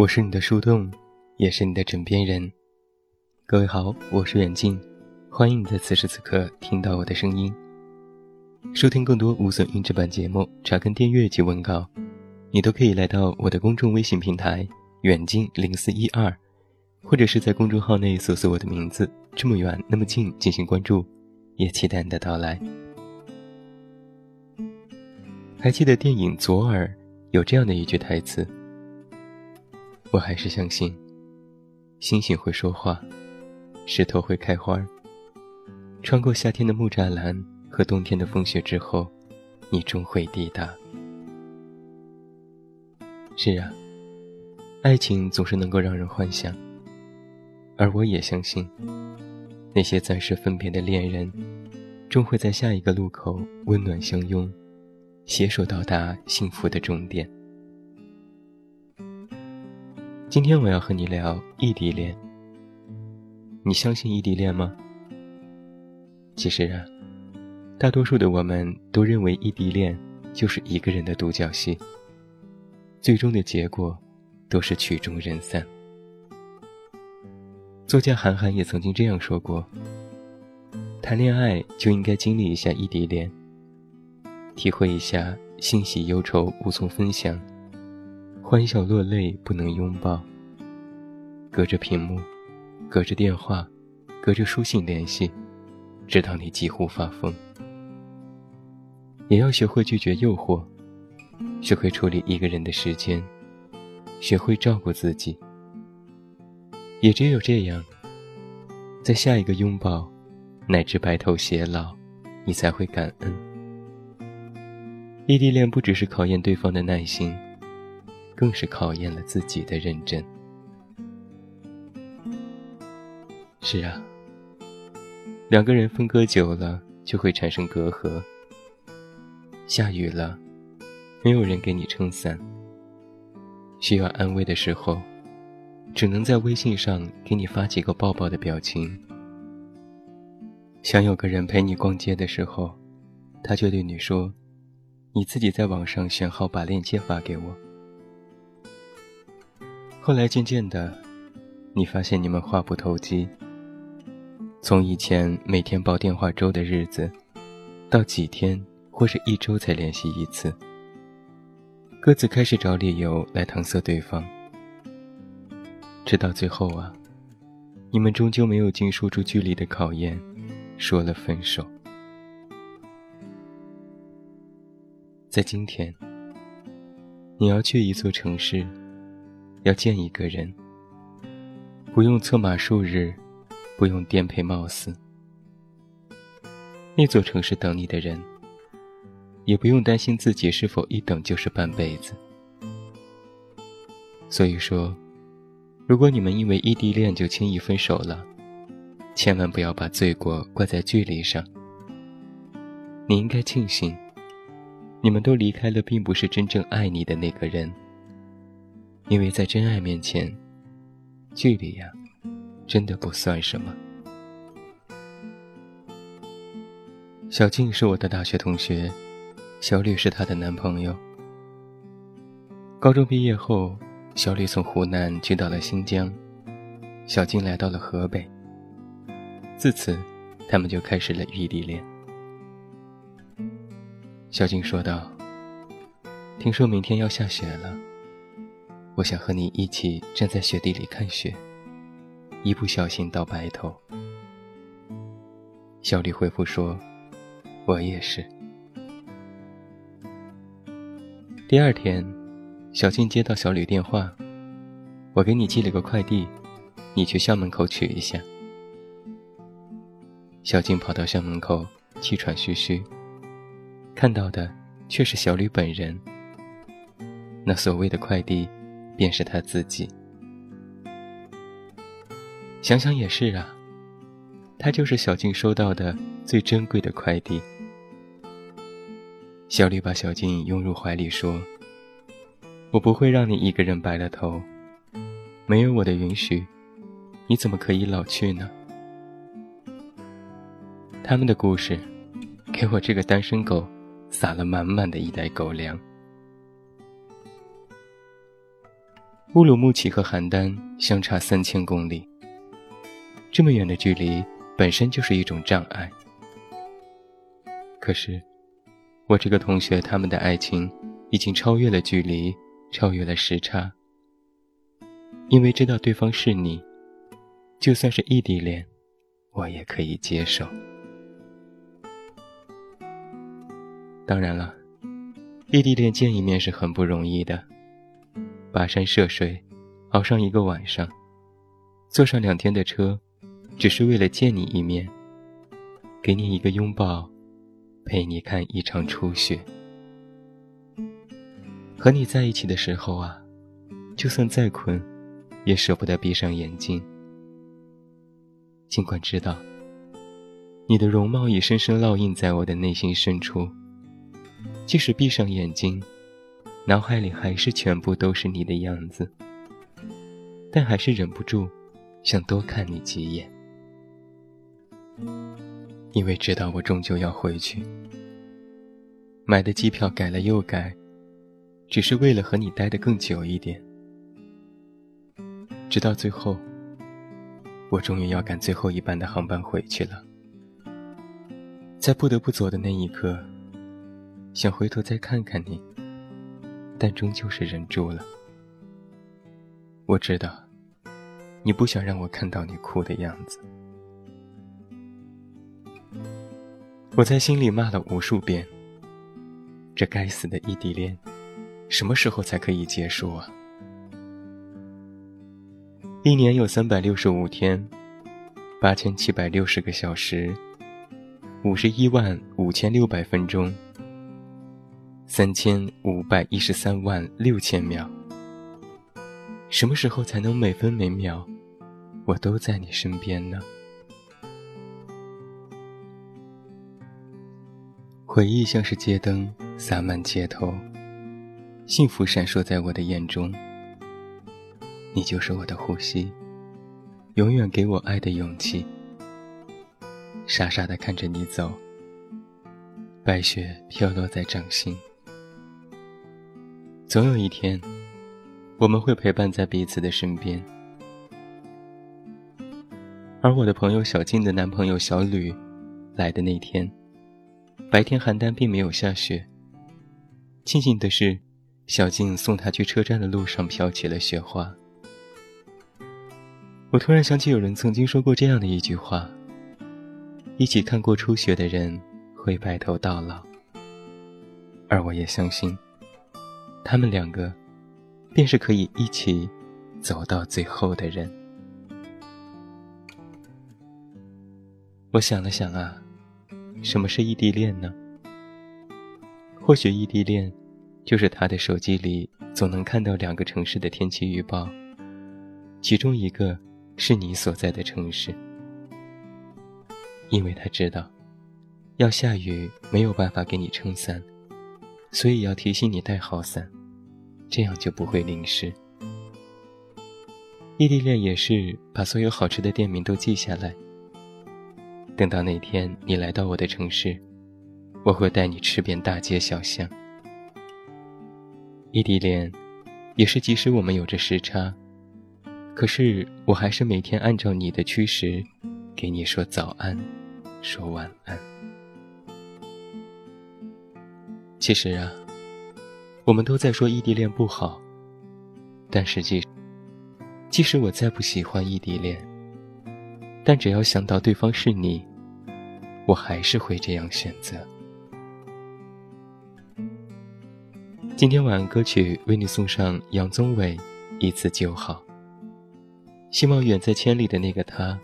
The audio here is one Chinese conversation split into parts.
我是你的树洞，也是你的枕边人。各位好，我是远近，欢迎你在此时此刻听到我的声音。收听更多无损音质版节目，查看订阅及文稿，你都可以来到我的公众微信平台“远近零四一二”，或者是在公众号内搜索我的名字“这么远那么近”进行关注，也期待你的到来。还记得电影《左耳》有这样的一句台词：“我还是相信，星星会说话，石头会开花。穿过夏天的木栅栏和冬天的风雪之后，你终会抵达。”是啊，爱情总是能够让人幻想，而我也相信，那些暂时分别的恋人，终会在下一个路口温暖相拥。携手到达幸福的终点。今天我要和你聊异地恋。你相信异地恋吗？其实啊，大多数的我们都认为异地恋就是一个人的独角戏，最终的结果都是曲终人散。作家韩寒也曾经这样说过：谈恋爱就应该经历一下异地恋。体会一下欣喜忧愁无从分享，欢笑落泪不能拥抱。隔着屏幕，隔着电话，隔着书信联系，直到你几乎发疯。也要学会拒绝诱惑，学会处理一个人的时间，学会照顾自己。也只有这样，在下一个拥抱，乃至白头偕老，你才会感恩。异地恋不只是考验对方的耐心，更是考验了自己的认真。是啊，两个人分割久了就会产生隔阂。下雨了，没有人给你撑伞。需要安慰的时候，只能在微信上给你发几个抱抱的表情。想有个人陪你逛街的时候，他就对你说。你自己在网上选好，把链接发给我。后来渐渐的，你发现你们话不投机。从以前每天煲电话粥的日子，到几天或是一周才联系一次，各自开始找理由来搪塞对方。直到最后啊，你们终究没有经受住距离的考验，说了分手。在今天，你要去一座城市，要见一个人，不用策马数日，不用颠沛冒死。那座城市等你的人，也不用担心自己是否一等就是半辈子。所以说，如果你们因为异地恋就轻易分手了，千万不要把罪过怪在距离上。你应该庆幸。你们都离开了，并不是真正爱你的那个人，因为在真爱面前，距离呀，真的不算什么。小静是我的大学同学，小吕是她的男朋友。高中毕业后，小吕从湖南去到了新疆，小静来到了河北。自此，他们就开始了异地恋。小静说道：“听说明天要下雪了，我想和你一起站在雪地里看雪，一不小心到白头。”小李回复说：“我也是。”第二天，小静接到小吕电话：“我给你寄了个快递，你去校门口取一下。”小静跑到校门口，气喘吁吁。看到的却是小吕本人，那所谓的快递，便是他自己。想想也是啊，他就是小静收到的最珍贵的快递。小吕把小静拥入怀里说：“我不会让你一个人白了头，没有我的允许，你怎么可以老去呢？”他们的故事，给我这个单身狗。撒了满满的一袋狗粮。乌鲁木齐和邯郸相差三千公里，这么远的距离本身就是一种障碍。可是，我这个同学他们的爱情已经超越了距离，超越了时差。因为知道对方是你，就算是异地恋，我也可以接受。当然了，异地恋见一面是很不容易的，跋山涉水，熬上一个晚上，坐上两天的车，只是为了见你一面，给你一个拥抱。陪你看一场初雪，和你在一起的时候啊，就算再困，也舍不得闭上眼睛。尽管知道，你的容貌已深深烙印在我的内心深处，即使闭上眼睛，脑海里还是全部都是你的样子，但还是忍不住想多看你几眼。因为知道我终究要回去，买的机票改了又改，只是为了和你待得更久一点。直到最后，我终于要赶最后一班的航班回去了。在不得不走的那一刻，想回头再看看你，但终究是忍住了。我知道，你不想让我看到你哭的样子。我在心里骂了无数遍：“这该死的异地恋，什么时候才可以结束啊？”一年有三百六十五天，八千七百六十个小时，五十一万五千六百分钟，三千五百一十三万六千秒。什么时候才能每分每秒，我都在你身边呢？回忆像是街灯洒满街头，幸福闪烁在我的眼中。你就是我的呼吸，永远给我爱的勇气。傻傻的看着你走，白雪飘落在掌心。总有一天，我们会陪伴在彼此的身边。而我的朋友小静的男朋友小吕来的那天。白天邯郸并没有下雪。庆幸的是，小静送他去车站的路上飘起了雪花。我突然想起有人曾经说过这样的一句话：一起看过初雪的人会白头到老。而我也相信，他们两个便是可以一起走到最后的人。我想了想啊。什么是异地恋呢？或许异地恋，就是他的手机里总能看到两个城市的天气预报，其中一个是你所在的城市，因为他知道，要下雨没有办法给你撑伞，所以要提醒你带好伞，这样就不会淋湿。异地恋也是把所有好吃的店名都记下来。等到那天你来到我的城市，我会带你吃遍大街小巷。异地恋，也是即使我们有着时差，可是我还是每天按照你的驱时，给你说早安，说晚安。其实啊，我们都在说异地恋不好，但实际，即使我再不喜欢异地恋，但只要想到对方是你。我还是会这样选择。今天晚安歌曲为你送上杨宗纬《一次就好》，希望远在千里的那个他，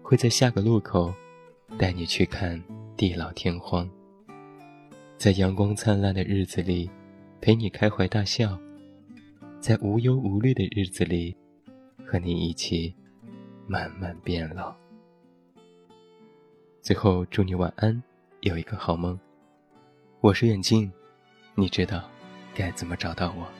会在下个路口，带你去看地老天荒，在阳光灿烂的日子里，陪你开怀大笑，在无忧无虑的日子里，和你一起慢慢变老。最后，祝你晚安，有一个好梦。我是远镜，你知道该怎么找到我。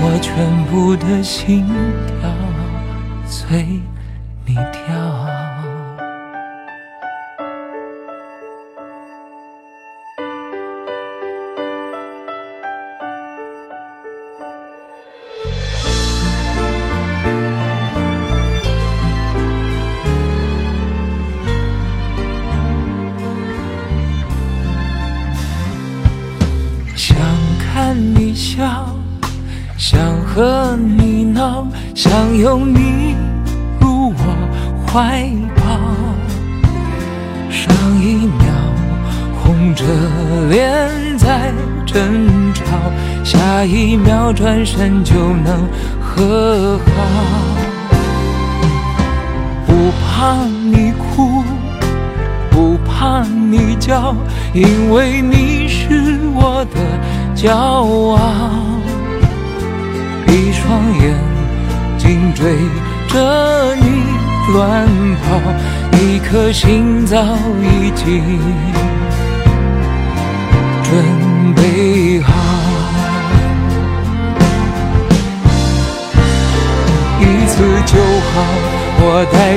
我全部的心跳随你跳。转身就能和好。不怕你哭，不怕你叫，因为你是我的骄傲。一双眼睛追着你乱跑，一颗心早已经